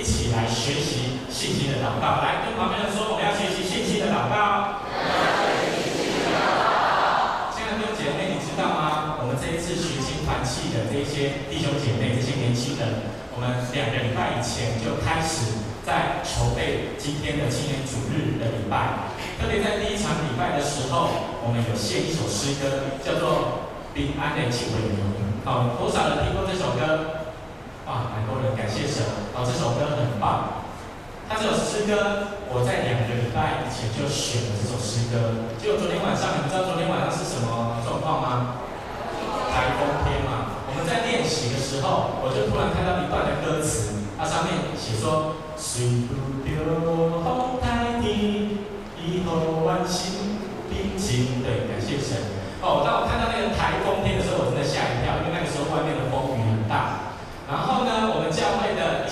一起来学习信心的祷告。来，跟旁边人说，我们要学习信心的祷告。亲爱的弟兄姐妹，你知道吗？我们这一次学青团契的这些弟兄姐妹、这些年轻人，我们两个礼拜以前就开始在筹备今天的青年主日的礼拜。特别在第一场礼拜的时候，我们有献一首诗歌，叫做《平安的庆回礼》。好，多少人听过这首歌？哇，蛮多人，感谢神。好，这首歌很棒。他这首诗歌，我在两个礼拜以前就选了这首诗歌。结果昨天晚上，你们知道昨天晚上是什么状况吗？台风天嘛。我们在练习的时候，我就突然看到一段的歌词，它上面写说：“随不着风太低，以后万心平静。”对，感谢神。哦，当我看到那个台风天的时候，我真的吓一跳，因为那个时候外面的风雨很大。然后呢，我们教会的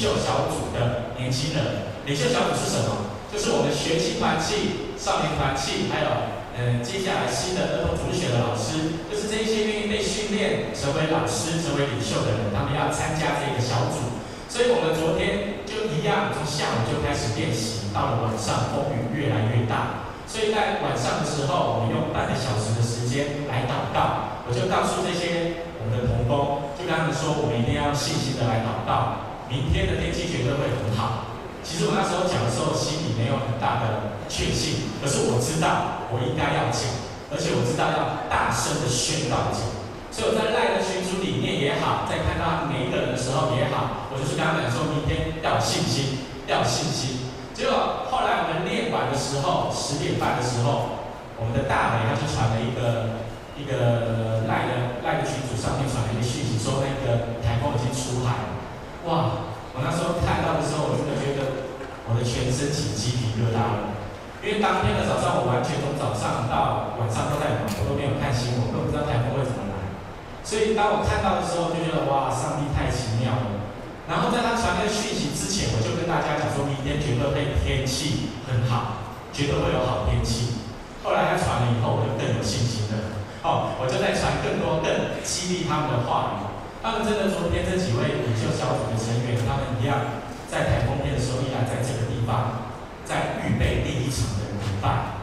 领袖小组的年轻人，领袖小组是什么？就是我们学青团契、少年团契，还有嗯，接下来新的儿童主学的老师，就是这些愿意被训练成为老师、成为领袖的人，他们要参加这个小组。所以我们昨天就一样，从下午就开始练习，到了晚上风雨越来越大，所以在晚上的时候，我们用半个小时的时间来祷告。我就告诉这些我们的同工。就跟他们说，我们一定要细心的来祷告，明天的天气绝对会很好。其实我那时候讲的时候，心里没有很大的确信，可是我知道我应该要讲，而且我知道要大声的宣告讲。所以我在赖的群组里面也好，在看到每一个人的时候也好，我就是跟他们说，明天要有信心，要有信心。结果后来我们练完的时候，十点半的时候，我们的大美他就传了一个。一个赖的赖的群组上面传了一个讯息，说那个台风已经出海了。哇！我那时候看到的时候，我真的觉得我的全身起鸡皮疙瘩了。因为当天的早上，我完全从早上到晚上都在忙，我都没有看新闻，我都不知道台风会怎么来。所以当我看到的时候，就觉得哇，上帝太奇妙了。然后在他传那个讯息之前，我就跟大家讲说，明天绝对会天气很好，绝对会有好天气。后来他传了以后，我就更有信心了。哦，我就在传更多更激励他们的话语。他们真的昨天这几位领袖小组的成员，他们一样在台风天的时候依然在这个地方，在预备第一场的礼拜。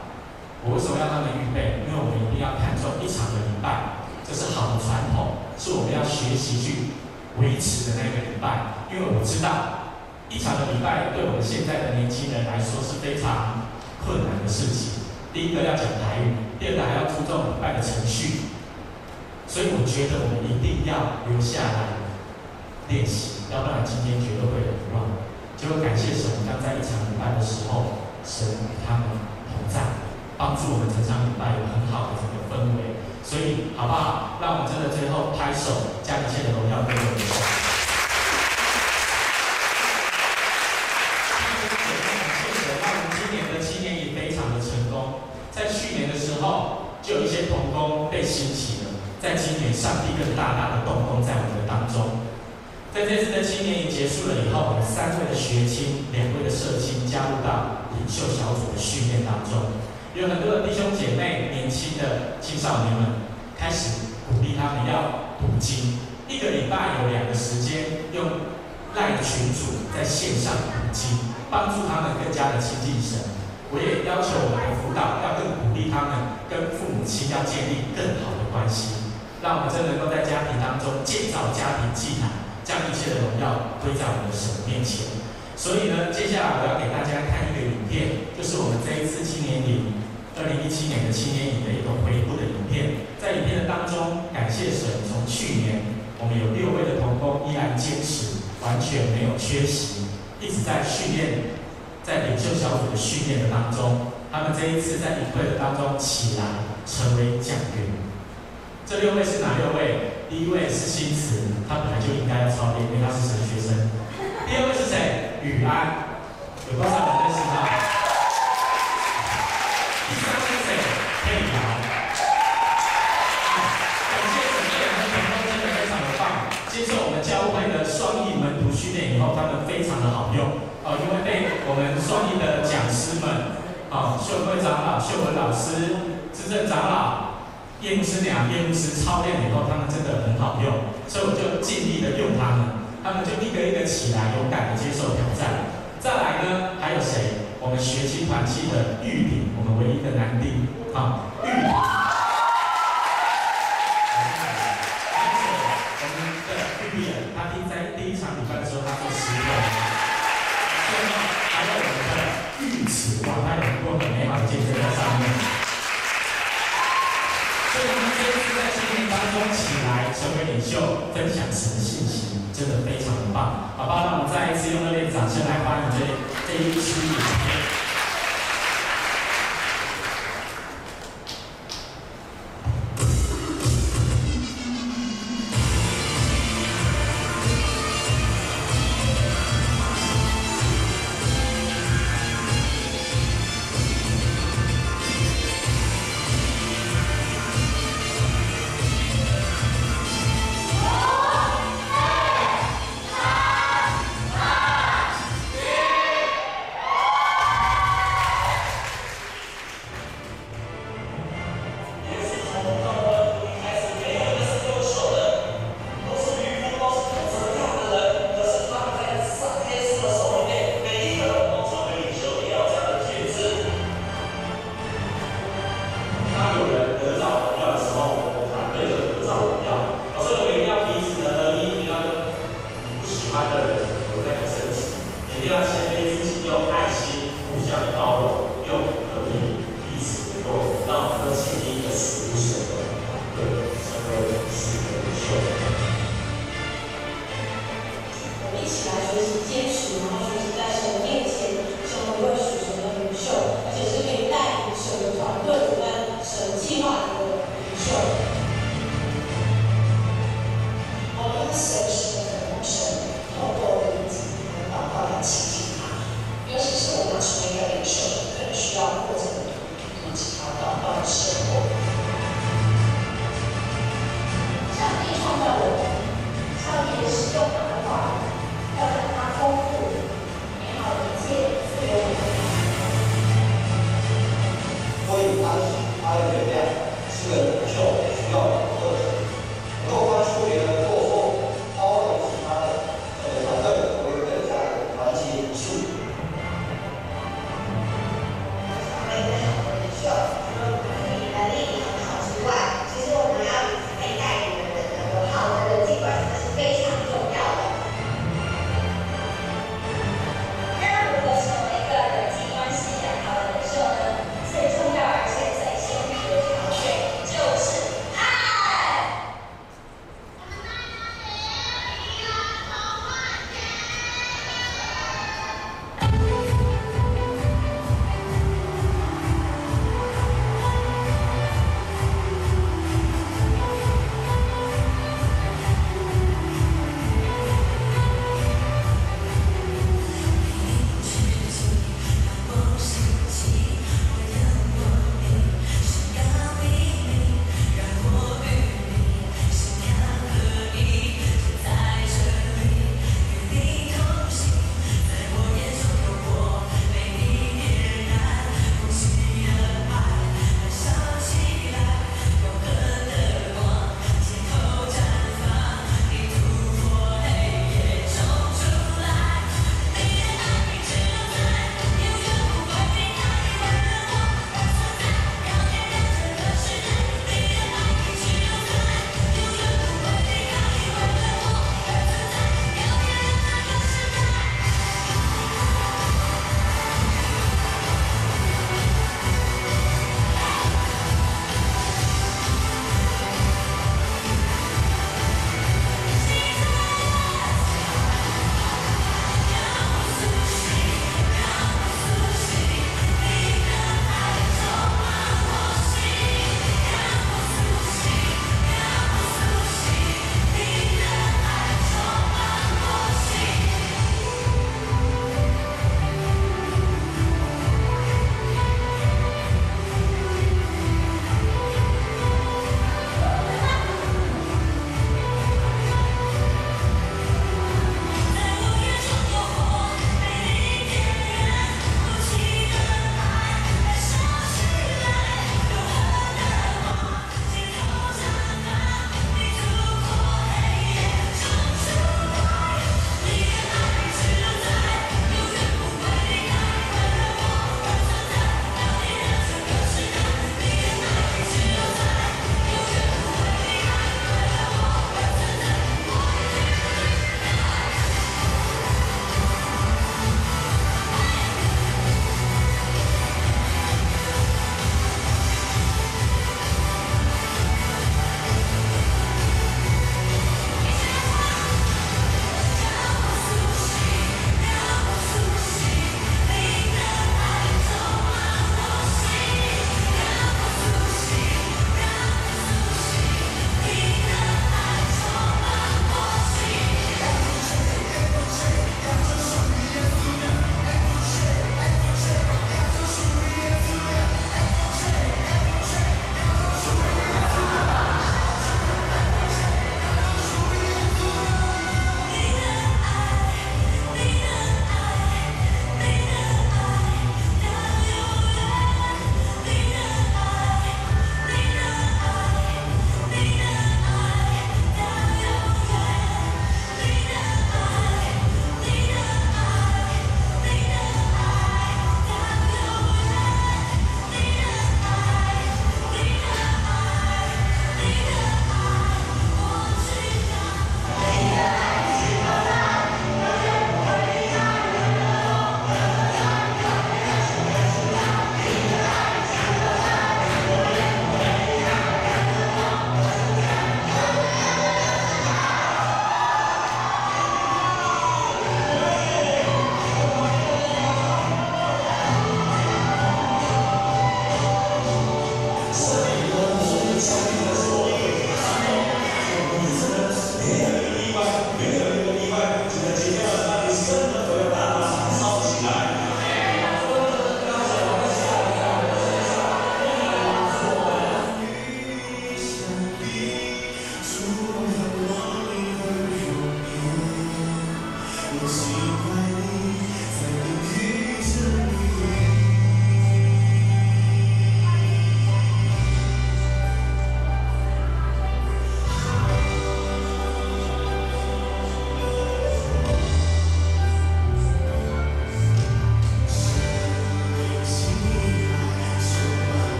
我为什么要他们预备？因为我们一定要看重一场的礼拜，这是好的传统，是我们要学习去维持的那个礼拜。因为我知道一场的礼拜对我们现在的年轻人来说是非常困难的事情。第一个要讲台语。第二个还要注重礼拜的程序，所以我觉得我们一定要留下来练习，要不然今天绝对会很乱。就会感谢神，当在一场礼拜的时候，神与他们同在，帮助我们整场礼拜有很好的这个氛围。所以好不好？让我们真的最后拍手，将一切的荣耀归给神。就有一些同工被兴起了，在今年上帝更大大的动工在我们的当中。在这次的青年营结束了以后，我们三位的学青、两位的社青加入到领袖小组的训练当中，有很多的弟兄姐妹、年轻的青少年们开始鼓励他们要读经，一个礼拜有两个时间用赖群主在线上读经，帮助他们更加的亲近神。我也要求我们的辅导要更鼓励他们跟父母亲要建立更好的关系，让我们真能够在家庭当中建造家庭祭坛，将一切的荣耀归在我们的神面前。所以呢，接下来我要给大家看一个影片，就是我们这一次青年营二零一七年的青年营的一个回顾的影片。在影片的当中，感谢神，从去年我们有六位的同工依然坚持，完全没有缺席，一直在训练。在领袖小组的训练的当中，他们这一次在营会的当中起来成为讲员。这六位是哪六位？第一位是新慈，他本来就应该要操练，因为他是神学生。第二位是谁？宇安，有多少人认识他？第三位是谁？佩瑶。感谢，这两位同工真的非常的棒，接受我们教会的双翼门徒训练以后，他们非常的好用。哦，因为被我们双翼的讲师们，啊、哦，秀慧长老、秀文老师、资政长老、业务师娘、叶牧师操练以后，他们真的很好用，所以我就尽力的用他们。他们就一个一个起来，勇敢的接受挑战。再来呢，还有谁？我们学习团期的玉鼎，我们唯一的男丁，啊，玉鼎。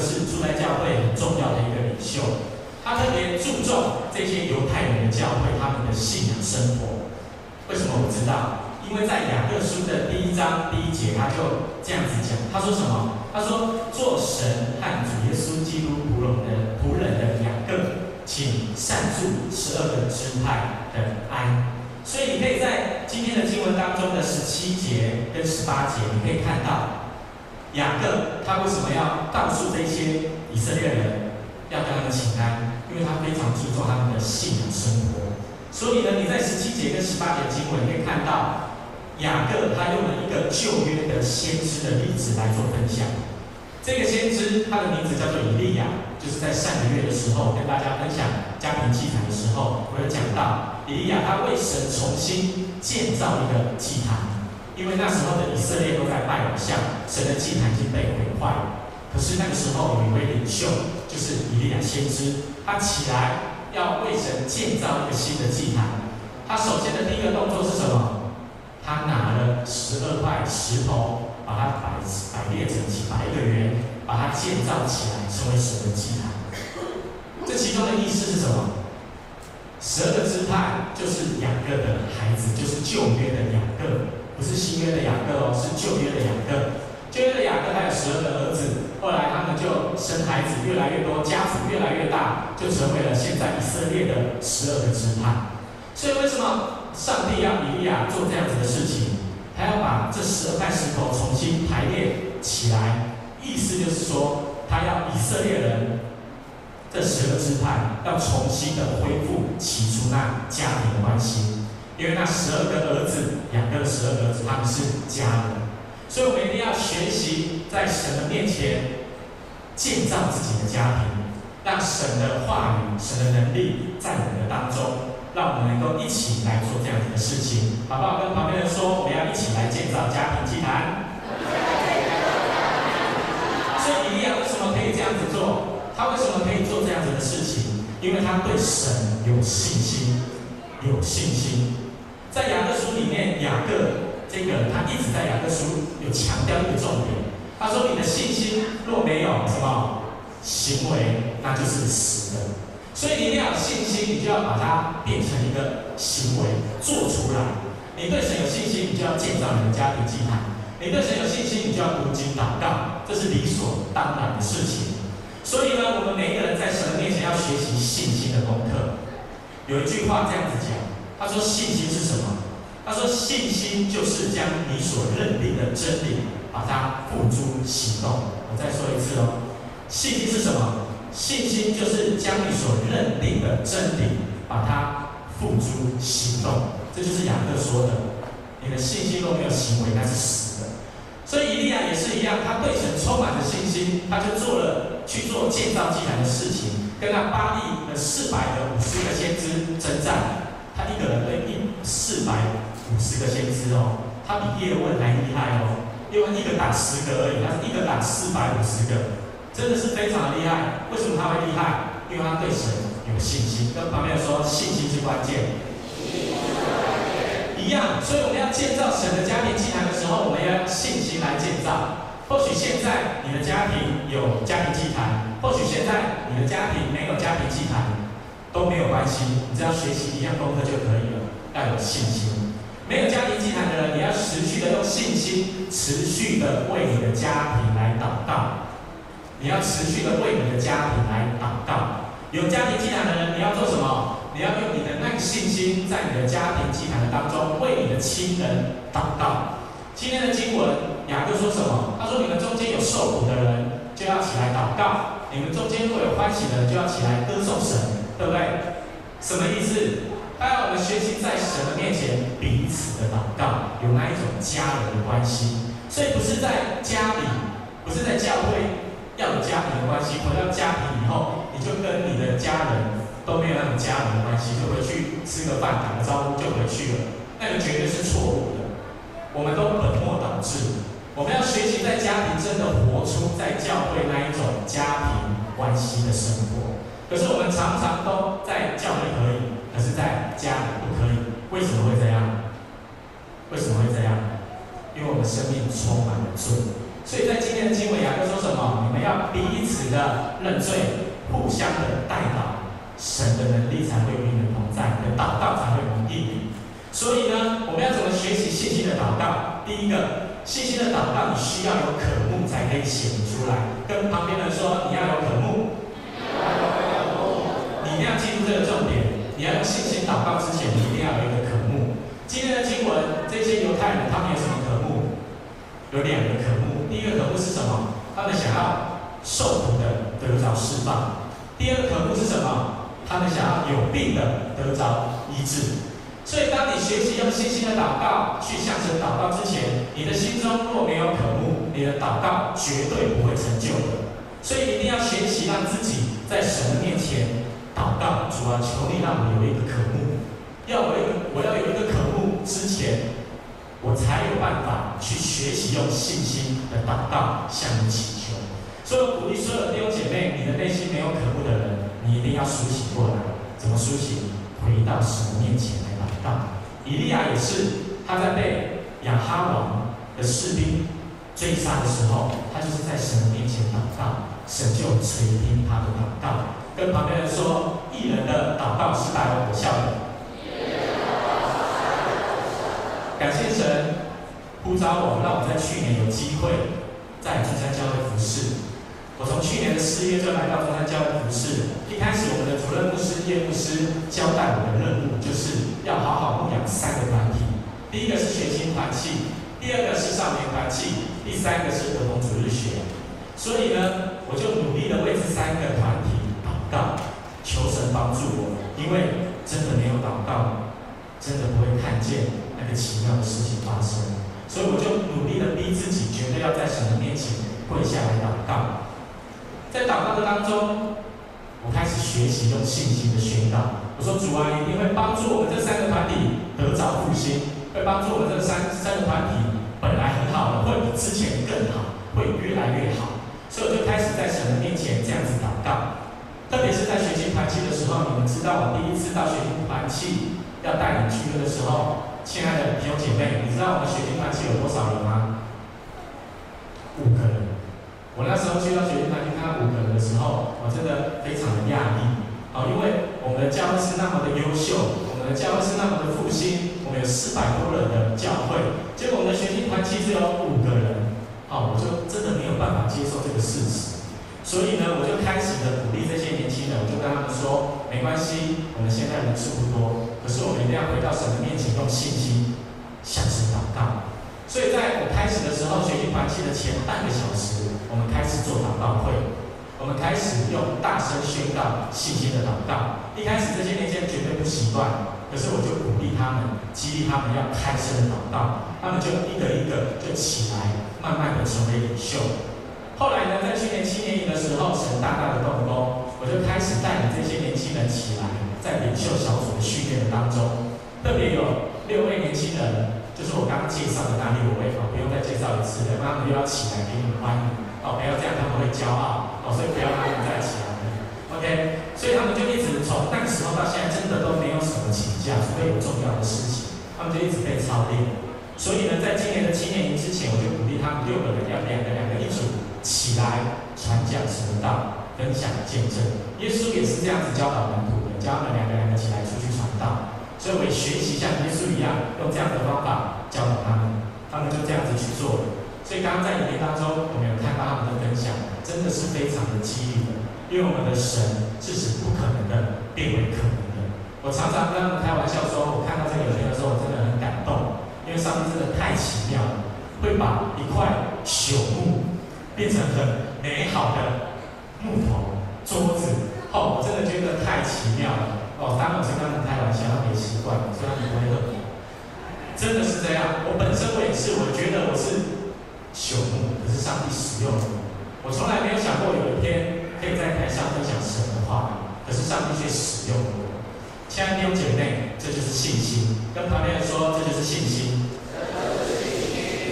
是初代教会很重要的一个领袖，他特别注重这些犹太人的教会他们的信仰生活。为什么我知道？因为在雅各书的第一章第一节，他就这样子讲，他说什么？他说：“做神和主耶稣基督仆人的仆人的雅各，请善祝十二个支派的安。”所以你可以在今天的经文当中的十七节跟十八节，你可以看到雅各他为什么要告诉这些以色列人要跟他们请安？因为他非常注重他们的信仰生活。所以呢，你在十七节跟十八节经文，可以看到雅各他用了一个旧约的先知的例子来做分享。这个先知他的名字叫做以利亚，就是在上个月的时候跟大家分享家庭祭坛的时候，我有讲到。以利亚他为神重新建造一个祭坛，因为那时候的以色列都在拜偶像，神的祭坛已经被毁坏了。可是那个时候有一位领袖，就是以利亚先知，他起来要为神建造一个新的祭坛。他首先的第一个动作是什么？他拿了十二块石头，把它摆摆列整齐，摆一个圆，把它建造起来，成为神的祭坛。这其中的意思是什么？十二个支派就是两个的孩子，就是旧约的两个，不是新约的雅各哦，是旧约的雅各。旧约的雅各他有十二个儿子，后来他们就生孩子越来越多，家族越来越大，就成为了现在以色列的十二个支派。所以为什么上帝要以利亚做这样子的事情？他要把这十二块石头重新排列起来，意思就是说，他要以色列人。这十个支派要重新的恢复起初那家庭的关系，因为那十二个儿子，两个十二个儿子，他们是家人，所以我们一定要学习在神的面前建造自己的家庭，让神的话语、神的能力在我们的当中，让我们能够一起来做这样子的事情，好不好？跟旁边人说，我们要一起来建造家庭祭坛。所以以利亚为什么可以这样子做？他为什么可以做这样子的事情？因为他对神有信心，有信心。在雅各书里面，雅各这个他一直在雅各书有强调一个重点。他说：“你的信心若没有什么行为，那就是死的。所以你一定要有信心，你就要把它变成一个行为做出来。你对神有信心，你就要建造你的家庭祭坛；你对神有信心，你就要读经祷告，这是理所当然的事情。”所以呢，我们每一个人在神面前要学习信心的功课。有一句话这样子讲，他说：“信心是什么？”他说：“信心就是将你所认定的真理，把它付诸行动。”我再说一次哦，信心是什么？信心就是将你所认定的真理，把它付诸行动。这就是雅各说的：“你的信心若没有行为，那是死的。”所以伊利亚也是一样，他对神充满着信心，他就做了。去做建造祭坛的事情，跟那巴力的四百个五十个先知征战，他一个人对一四百五十个先知哦，他比叶问还厉害哦，叶问一个打十个而已，他一个打四百五十个，真的是非常厉害。为什么他会厉害？因为他对神有信心。跟旁边说，信心是关键。一样，所以我们要建造神的家庭祭坛的时候，我们要用信心来建造。或许现在你的家庭有家庭祭坛，或许现在你的家庭没有家庭祭坛，都没有关系，你只要学习一样功课就可以了。要有信心。没有家庭祭坛的人，你要持续的用信心，持续的为你的家庭来祷告。你要持续的为你的家庭来祷告。有家庭祭坛的人，你要做什么？你要用你的那个信心，在你的家庭祭坛的当中，为你的亲人祷告。今天的经文。雅各说什么？他说：“你们中间有受苦的人，就要起来祷告；你们中间若有欢喜的人，就要起来歌颂神，对不对？”什么意思？当然，我们学习在神的面前彼此的祷告，有那一种家人的关系。所以不是在家里，不是在教会要有家庭的关系。回到家庭以后，你就跟你的家人都没有那种家人的关系，就回去吃个饭，打个招呼就回去了，那个绝对是错误的。我们都本末倒置。我们要学习在家庭真的活出在教会那一种家庭关系的生活。可是我们常常都在教会可以，可是在家里不可以。为什么会这样？为什么会这样？因为我们生命充满了罪。所以在今天的经文，雅各说什么？你们要彼此的认罪，互相的代祷，神的能力才会与你们同在，你的祷告才会蒙应允。所以呢，我们要怎么学习信心的祷告？第一个。信心的祷告，你需要有渴慕才可以显出来。跟旁边人说，你要有渴慕。你要记住这个重点。你要用信心祷告之前，你一定要有一个渴慕。今天的经文，这些犹太人他们有什么渴慕？有两个渴慕。第一个渴慕是什么？他们想要受苦的得着释放。第二个渴慕是什么？他们想要有病的得着医治。所以，当你学习用信心的祷告去向神祷告之前，你的心中若没有渴慕，你的祷告绝对不会成就的。所以，一定要学习让自己在神的面前祷告。主啊，求你让我有一个渴慕，要我有我要有一个渴慕之前，我才有办法去学习用信心的祷告向你祈求。所以，鼓励所有的弟兄姐妹，你的内心没有渴慕的人，你一定要苏醒过来。怎么苏醒？回到神的面前。以利亚也是，他在被亚哈王的士兵追杀的时候，他就是在神面前祷告，神就垂听他的祷告。跟旁边人说，艺人的祷告是大有果效的。感谢神呼召我，让我在去年有机会在中山教会服侍。我从去年的四月就来到中山教会服侍。一开始，我们的主任牧师叶牧师交代我的任务，就是要好好牧养三个团体。第一个是学青团契，第二个是少年团契，第三个是儿童主日学。所以呢，我就努力的为这三个团体祷，求神帮助我。因为真的没有祷告，真的不会看见那个奇妙的事情发生。所以我就努力的逼自己，绝对要在神的面前跪下来祷告。在祷告的当中，我开始学习用信心的宣告。我说：“主啊，一定会帮助我们这三个团体得着复兴，会帮助我们这三三个团体本来很好的，会比之前更好，会越来越好。”所以我就开始在神的面前这样子祷告。特别是在学习团契的时候，你们知道我第一次到学习团契要带领聚会的时候，亲爱的弟兄姐妹，你知道我们学习团契有多少人吗？五个人。我那时候去到学习团去看到五个人的时候，我真的非常的讶异，啊，因为我们的教会是那么的优秀，我们的教会是那么的复兴，我们有四百多人的教会，结果我们的学习团其实只有五个人，好，我就真的没有办法接受这个事实，所以呢，我就开始的鼓励这些年轻人，我就跟他们说，没关系，我们现在人数不多，可是我们一定要回到神的面前，用信心向神祷告。所以在我开始的时候，学习团契的前半个小时，我们开始做祷告会，我们开始用大声宣告信心的祷告。一开始这些年轻人绝对不习惯，可是我就鼓励他们，激励他们要开声的祷告，他们就一个一个就起来，慢慢的成为领袖。后来呢，在去年青年营的时候，神大大的动工，我就开始带领这些年轻人起来，在领袖小组的训练的当中，特别有六位年轻人。就是我刚介绍的那六位哦，不用再介绍一次了，他们又要起来给你们欢迎哦，不要这样，他们会骄傲哦，所以不要让他们再起来了。OK，所以他们就一直从那个时候到现在，真的都没有什么请假，除非有重要的事情，他们就一直被操练。所以呢，在今年的青年营之前，我就鼓励他们六个人要两个两个一组起来传讲神的道，分享见证。耶稣也是这样子教导门徒的，教他们两个两个起来出去传道。所以我也学习像耶稣一样，用这样的方法教导他们，他们就这样子去做了。所以刚刚在影片当中，我们有看到他们的分享，真的是非常的激励的。因为我们的神是使不可能的变为可能的。我常常跟他们开玩笑说，我看到这个影片的时候，我真的很感动，因为上帝真的太奇妙了，会把一块朽木变成很美好的木头桌子。哦，我真的觉得太奇妙了。哦，当然我是跟他们开玩笑，他没习惯，所以他们不会喝。真的是这样，我本身我也是，我觉得我是朽木，可是上帝使用我。我从来没有想过有一天可以在台上分享神的话，可是上帝却使用我。亲爱的弟兄姐妹，这就是信心。跟旁边人说，这就是信心。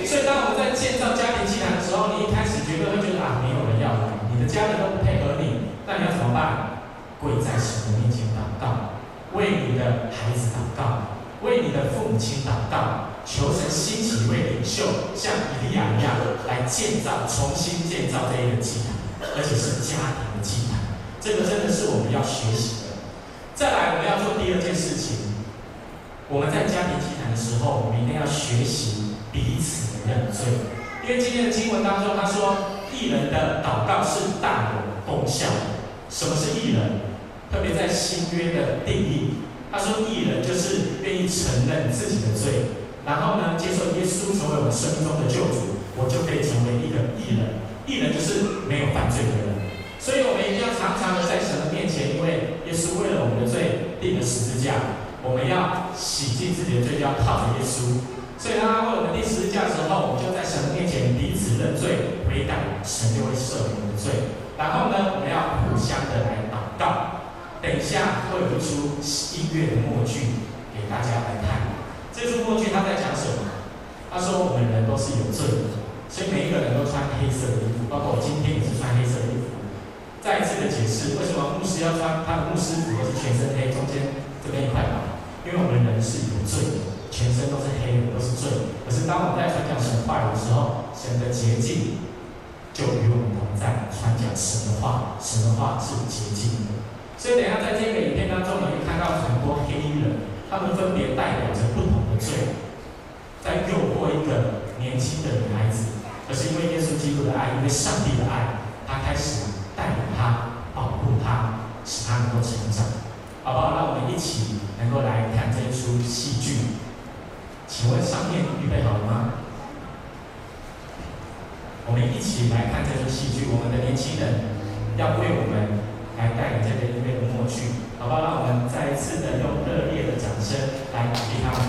所以当我们在建造家庭祭坛的时候，你一开始觉得会觉得啊，没有人要来，你的家人都不配合你，那你要怎么办？跪在神的面前祷告，为你的孩子祷告。为你的父母亲祷告，求神兴起一位领袖，像以利亚一样来建造、重新建造这一个祭坛，而且是家庭的祭坛。这个真的是我们要学习的。再来，我们要做第二件事情。我们在家庭祭坛的时候，我们一定要学习彼此认罪。因为今天的经文当中，他说义人的祷告是大有功效的。什么是义人？特别在新约的定义。他说：“义人就是愿意承认自己的罪，然后呢，接受耶稣成为我们生命中的救主，我就可以成为一个义人。义人就是没有犯罪的人。所以，我们一定要常常的在神的面前，因为耶稣为了我们的罪定了十字架，我们要洗净自己的罪，就要靠着耶稣。所以，当他为我们钉十字架的时候，我们就在神面前彼此认罪悔改，神就会赦免我们的罪。然后呢，我们要互相的来祷告。”等一下会有一出音乐的默剧给大家来看。这出默剧他在讲什么？他说我们人都是有罪的，所以每一个人都穿黑色的衣服，包括我今天也是穿黑色的衣服。再一次的解释，为什么牧师要穿他的牧师服，都是全身黑，中间这边一块白？因为我们人是有罪的，全身都是黑的，都是罪。可是当我们在传讲神话的时候，神的洁净就与我们同在，传讲神的话，神的话是洁净的。所以，等一下在这个影片当中，你会看到很多黑衣人，他们分别代表着不同的罪，在诱惑一个年轻的女孩子。可是因为耶稣基督的爱，因为上帝的爱，他开始带领他，保护他，使他能够成长。好不好？让我们一起能够来看这一出戏剧。请问上面预备好了吗？我们一起来看这出戏剧。我们的年轻人要为我们。来带领这个音乐的默剧，好吧？让我们再一次的用热烈的掌声来鼓励他们。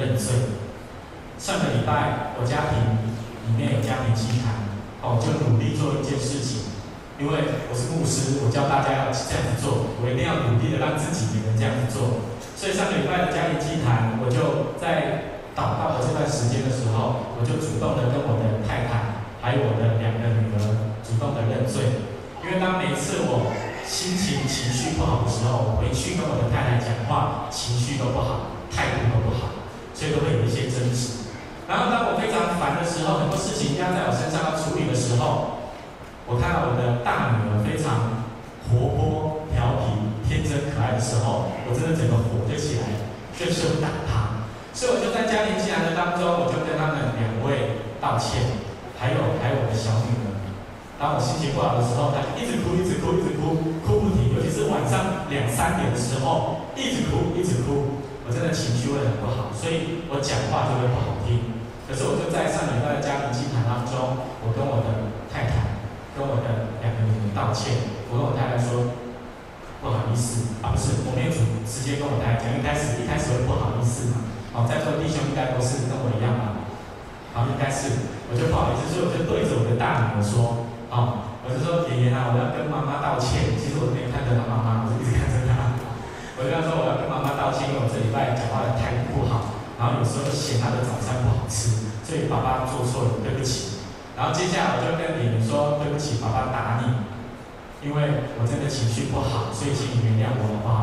认罪。上个礼拜我家庭里面有家庭祭坛，哦，就努力做一件事情，因为我是牧师，我教大家要这样子做，我一定要努力的让自己也能这样子做。所以上个礼拜的家庭祭坛，我就在祷告的这段时间的时候，我就主动的跟我的太太，还有我的两个女儿，主动的认罪，因为当每一次我心情情绪不好的时候，回去跟我的太太讲话，情绪都不好，态度都不好，所以都会有一些争执。然后当我非常烦的时候，很多事情压在我身上要处理的时候，我看到我的大女儿非常活泼、调皮、天真可爱的时候，我真的整个火就起来了，就是会打她。所以我就在家庭进来的当中，我就跟他们两位道歉，还有还有我的小女儿。当我心情不好的时候，她一直哭，一直哭，一直哭，哭不停。尤其是晚上两三点的时候，一直哭，一直哭。真的情绪会很不好，所以我讲话就会不好听。可是我就在上礼拜的家庭祭坛当中，我跟我的太太，跟我的两个女儿道歉。我跟我太太说不好意思啊，不是，我没有直接跟我太太讲，一开始一开始会不好意思嘛。哦，在座弟兄应该都是跟我一样嘛。好，应该是，我就不好意思，所以我就对着我的大女儿说。啊、哦，我就说爷爷啊，我要跟妈妈道歉。其实我没有看着他妈妈，我就一直看着他。我就跟他说我要跟妈这礼拜讲话的态度不好，然后有时候嫌他的早餐不好吃，所以爸爸做错了，对不起。然后接下来我就跟爷爷说对不起，爸爸打你，因为我真的情绪不好，所以请你原谅我好不好？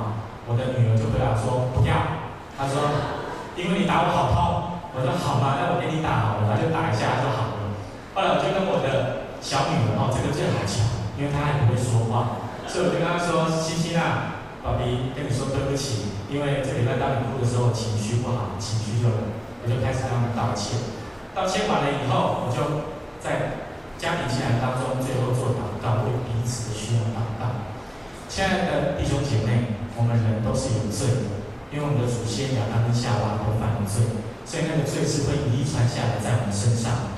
我的女儿就回答说不要，她说因为你打我好痛。我说好吧，那我给你打好了，那就打一下就好了。后来我就跟我的。小女儿哦，这个最好巧，因为她还不会说话，所以我就跟她说：“欣欣啊，宝贝，跟你说对不起，因为这礼拜当你哭的时候，情绪不好，情绪就我就开始跟他们道歉。道歉完了以后，我就在家庭祭坛当中最后做祷告，为彼此的需要祷告。亲爱的弟兄姐妹，我们人都是有罪的，因为我们的祖先亚当跟夏娃都犯了罪，所以那个罪是会遗传下来在我们身上。”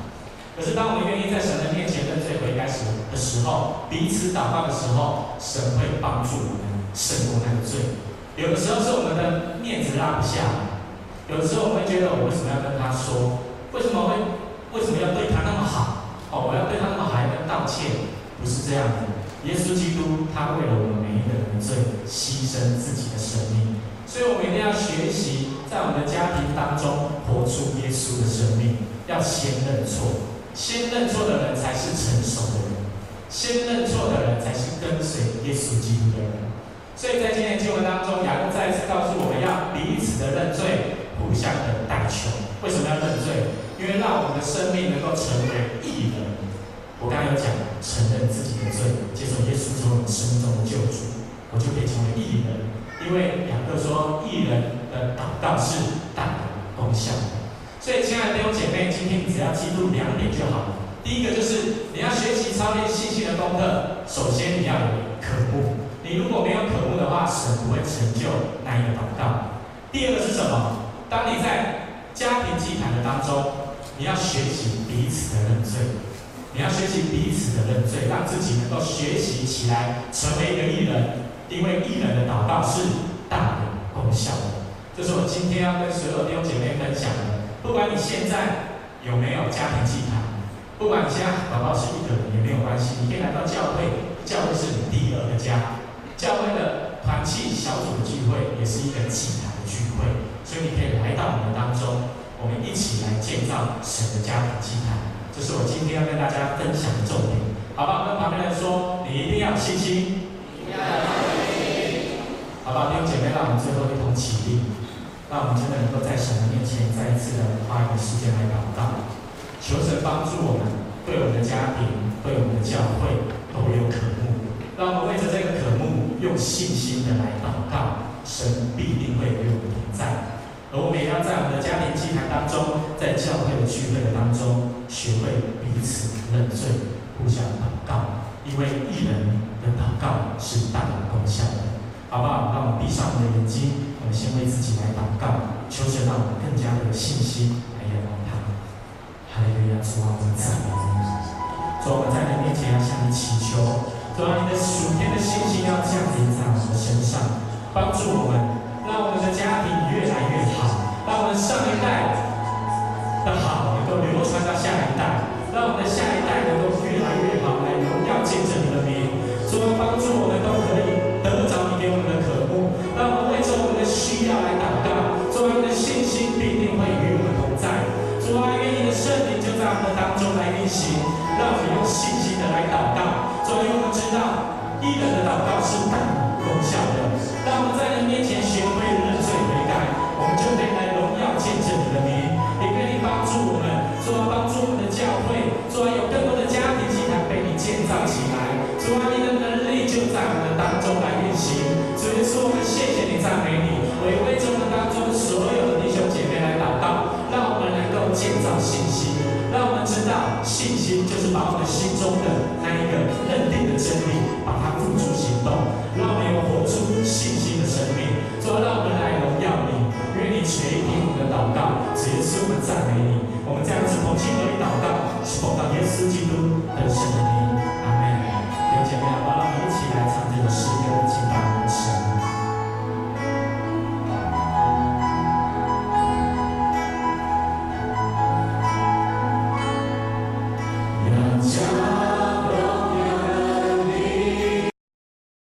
可是，当我们愿意在神的面前认罪悔改时的时候，彼此祷告的时候，神会帮助我们胜过那个罪。有的时候是我们的面子拉不下，有的时候我们会觉得，我为什么要跟他说？为什么会？为什么要对他那么好？哦，我要对他那么好，还要道歉？不是这样的。耶稣基督他为了我们每一个人的罪，牺牲自己的生命。所以，我们一定要学习在我们的家庭当中活出耶稣的生命，要先认错。先认错的人才是成熟的人，先认错的人才是跟随耶稣基督的人。所以在今天的经文当中，雅各再一次告诉我们要彼此的认罪，互相的代求。为什么要认罪？因为让我们的生命能够成为义人。我刚刚有讲，承认自己的罪，接受耶稣成为我们生命中的救主，我就可以成为义人。因为雅各说，义人的祷告是大的功效。所以，亲爱的弟兄姐妹，今天你只要记住两点就好了。第一个就是你要学习操练信心的功课，首先你要有渴慕。你如果没有渴慕的话，神不会成就那一个祷告。第二个是什么？当你在家庭祭坛的当中，你要学习彼此的认罪。你要学习彼此的认罪，让自己能够学习起来，成为一个义人。因为义人的祷告是大有功效的。这是我今天要跟所有弟兄姐妹分享的。不管你现在有没有家庭祭坛，不管你现在宝宝是一个人也没有关系，你可以来到教会，教会是你第二个家。小组的聚会也是一个祭坛的聚会，所以你可以来到我们当中，我们一起来建造神的家庭祭坛。这是我今天要跟大家分享的重点，好不好？跟旁边人说，你一定要有信心，一定要有信心，好吧？弟兄姐妹，让我们最后一同起立。让我们真的能够在神的面前再一次的花一个时间来祷告，求神帮助我们，对我们的家庭，对我们的教会都有渴慕。让我们为着这个渴，用信心的来祷告，神必定会与我们同在。而我们也要在我们的家庭祭坛当中，在教会的聚会的当中，学会彼此认罪，互相祷告，因为义人的祷告是大有功效的。好不好？让我们闭上我们的眼睛，我们先为自己来祷告，求神让我们更加的有信心来仰望他。哈利路亚，主啊，我们赞美你。主，我们在你面前要向你祈求，主啊，你的属天的信心要降临在我们的身上，帮助我们，让我们的家庭越来越好，让我们上一代的好能够流传到下一代，让我们的下一代能够越来越好，来荣耀见证你的名。主啊，帮助我们都可以得着你给我们的渴慕，让我们为着我们的需要来祷告。主啊，你的信心必定会与我们同在。主啊，愿你的圣灵就在我们当中来运行，让我们用信心的来祷告。所以，我们知道一人的祷告是大有功效的。当我们在你面前学会认罪悔改，我们就可以来荣耀见证你的名。也愿你帮助我们，主啊，帮助我们的教会，主啊，有更多的家庭祭坛被你建造起来。主啊，你的能力就在我们当中来运行。所以说，我们谢谢你，赞美你。我也为着我们当中所有的弟兄姐妹来祷告，让我们能够建造信心，让我们知道信心就是把我们心中的生命，把它付诸行动，让我们有活出信心的生命。主，让我们来荣耀你，愿你垂听我们的祷告，耶稣，我们赞美你。我们这样子同心合祷告，是奉到耶稣基督的神。